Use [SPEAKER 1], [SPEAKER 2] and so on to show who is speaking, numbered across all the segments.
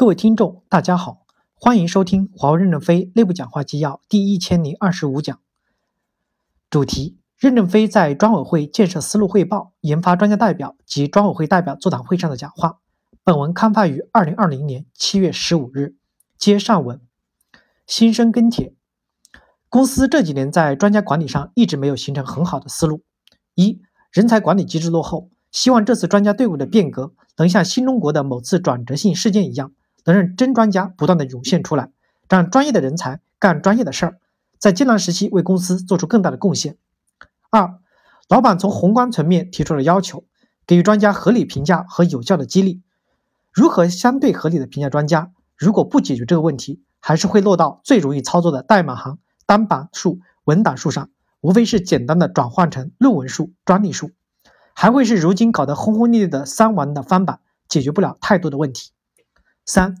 [SPEAKER 1] 各位听众，大家好，欢迎收听华为任正非内部讲话纪要第一千零二十五讲。主题：任正非在专委会建设思路汇报、研发专家代表及专委会代表座谈会上的讲话。本文刊发于二零二零年七月十五日。接上文，新生跟帖。公司这几年在专家管理上一直没有形成很好的思路。一、人才管理机制落后。希望这次专家队伍的变革能像新中国的某次转折性事件一样。能让真专家不断的涌现出来，让专业的人才干专业的事儿，在艰难时期为公司做出更大的贡献。二，老板从宏观层面提出了要求，给予专家合理评价和有效的激励。如何相对合理的评价专家？如果不解决这个问题，还是会落到最容易操作的代码行、单板数、文档数上，无非是简单的转换成论文数、专利数，还会是如今搞得轰轰烈烈的三完的翻版，解决不了太多的问题。三，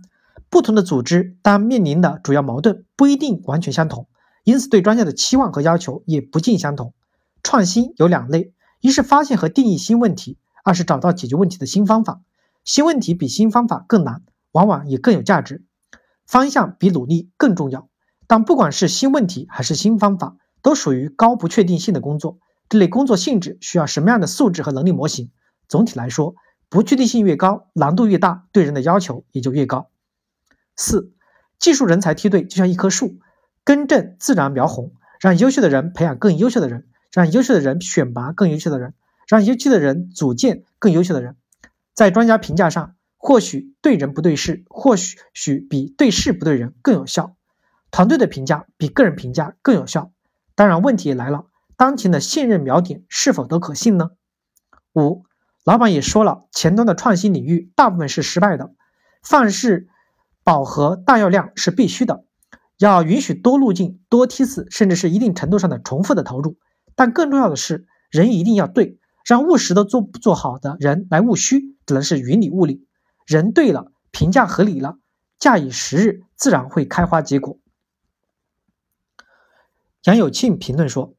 [SPEAKER 1] 不同的组织当面临的主要矛盾不一定完全相同，因此对专家的期望和要求也不尽相同。创新有两类，一是发现和定义新问题，二是找到解决问题的新方法。新问题比新方法更难，往往也更有价值。方向比努力更重要。但不管是新问题还是新方法，都属于高不确定性的工作。这类工作性质需要什么样的素质和能力模型？总体来说。不确定性越高，难度越大，对人的要求也就越高。四，技术人才梯队就像一棵树，根正自然苗红，让优秀的人培养更优秀的人，让优秀的人选拔更优秀的人，让优秀的人组建更优秀的人。在专家评价上，或许对人不对事，或许许比对事不对人更有效。团队的评价比个人评价更有效。当然，问题也来了，当前的现任苗点是否都可信呢？五。老板也说了，前端的创新领域大部分是失败的，范式饱和大药量是必须的，要允许多路径、多梯次，甚至是一定程度上的重复的投入。但更重要的是，人一定要对，让务实的做不做好的人来务虚，只能是云里雾里。人对了，评价合理了，假以时日，自然会开花结果。杨有庆评论说：“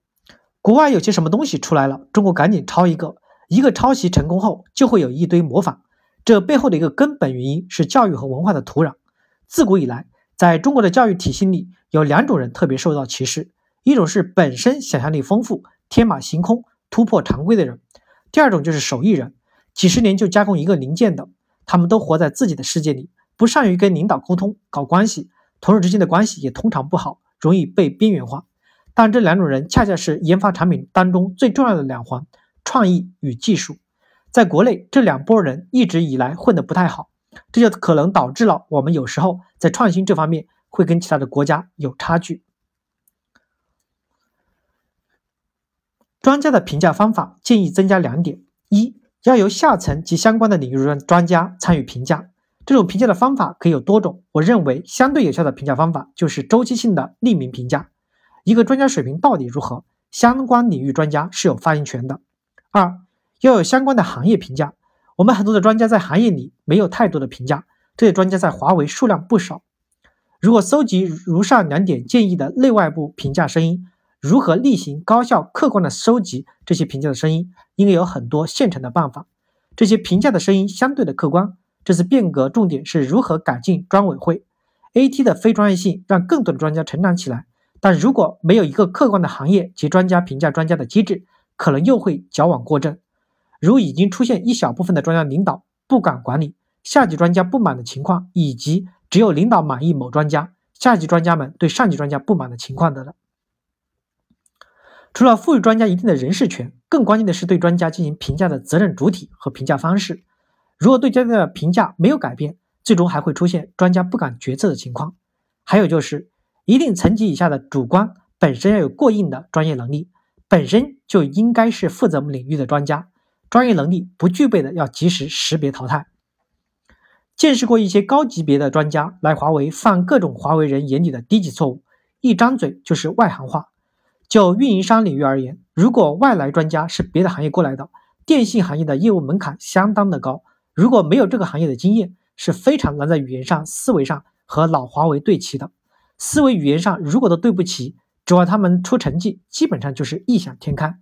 [SPEAKER 1] 国外有些什么东西出来了，中国赶紧抄一个。”一个抄袭成功后，就会有一堆模仿。这背后的一个根本原因是教育和文化的土壤。自古以来，在中国的教育体系里，有两种人特别受到歧视：一种是本身想象力丰富、天马行空、突破常规的人；第二种就是手艺人，几十年就加工一个零件的。他们都活在自己的世界里，不善于跟领导沟通、搞关系，同事之间的关系也通常不好，容易被边缘化。但这两种人恰恰是研发产品当中最重要的两环。创意与技术，在国内这两拨人一直以来混得不太好，这就可能导致了我们有时候在创新这方面会跟其他的国家有差距。专家的评价方法建议增加两点：一要由下层及相关的领域专专家参与评价，这种评价的方法可以有多种。我认为相对有效的评价方法就是周期性的匿名评价。一个专家水平到底如何，相关领域专家是有发言权的。二要有相关的行业评价，我们很多的专家在行业里没有太多的评价，这些专家在华为数量不少。如果搜集如上两点建议的内外部评价声音，如何例行高效客观的收集这些评价的声音，应该有很多现成的办法。这些评价的声音相对的客观。这次变革重点是如何改进专委会，AT 的非专业性让更多的专家成长起来。但如果没有一个客观的行业及专家评价专家的机制，可能又会矫枉过正，如已经出现一小部分的专家领导不敢管理，下级专家不满的情况，以及只有领导满意某专家，下级专家们对上级专家不满的情况的了。除了赋予专家一定的人事权，更关键的是对专家进行评价的责任主体和评价方式。如果对专家的评价没有改变，最终还会出现专家不敢决策的情况。还有就是，一定层级以下的主观本身要有过硬的专业能力。本身就应该是负责领域的专家，专业能力不具备的要及时识别淘汰。见识过一些高级别的专家来华为犯各种华为人眼里的低级错误，一张嘴就是外行话。就运营商领域而言，如果外来专家是别的行业过来的，电信行业的业务门槛相当的高，如果没有这个行业的经验，是非常难在语言上、思维上和老华为对齐的。思维语言上如果都对不齐。指望他们出成绩，基本上就是异想天开。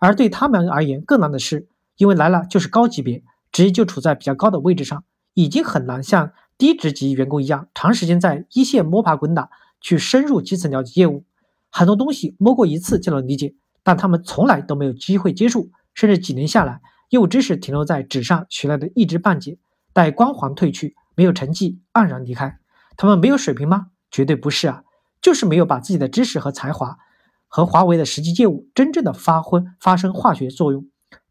[SPEAKER 1] 而对他们而言，更难的是，因为来了就是高级别，职业就处在比较高的位置上，已经很难像低职级员工一样，长时间在一线摸爬滚打，去深入基层了解业务，很多东西摸过一次就能理解，但他们从来都没有机会接触，甚至几年下来，业务知识停留在纸上学来的一知半解，待光环褪去，没有成绩，黯然离开。他们没有水平吗？绝对不是啊，就是没有把自己的知识和才华和华为的实际业务真正的发挥发生化学作用。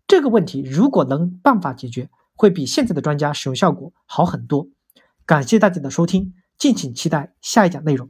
[SPEAKER 1] 这个问题如果能办法解决，会比现在的专家使用效果好很多。感谢大家的收听，敬请期待下一讲内容。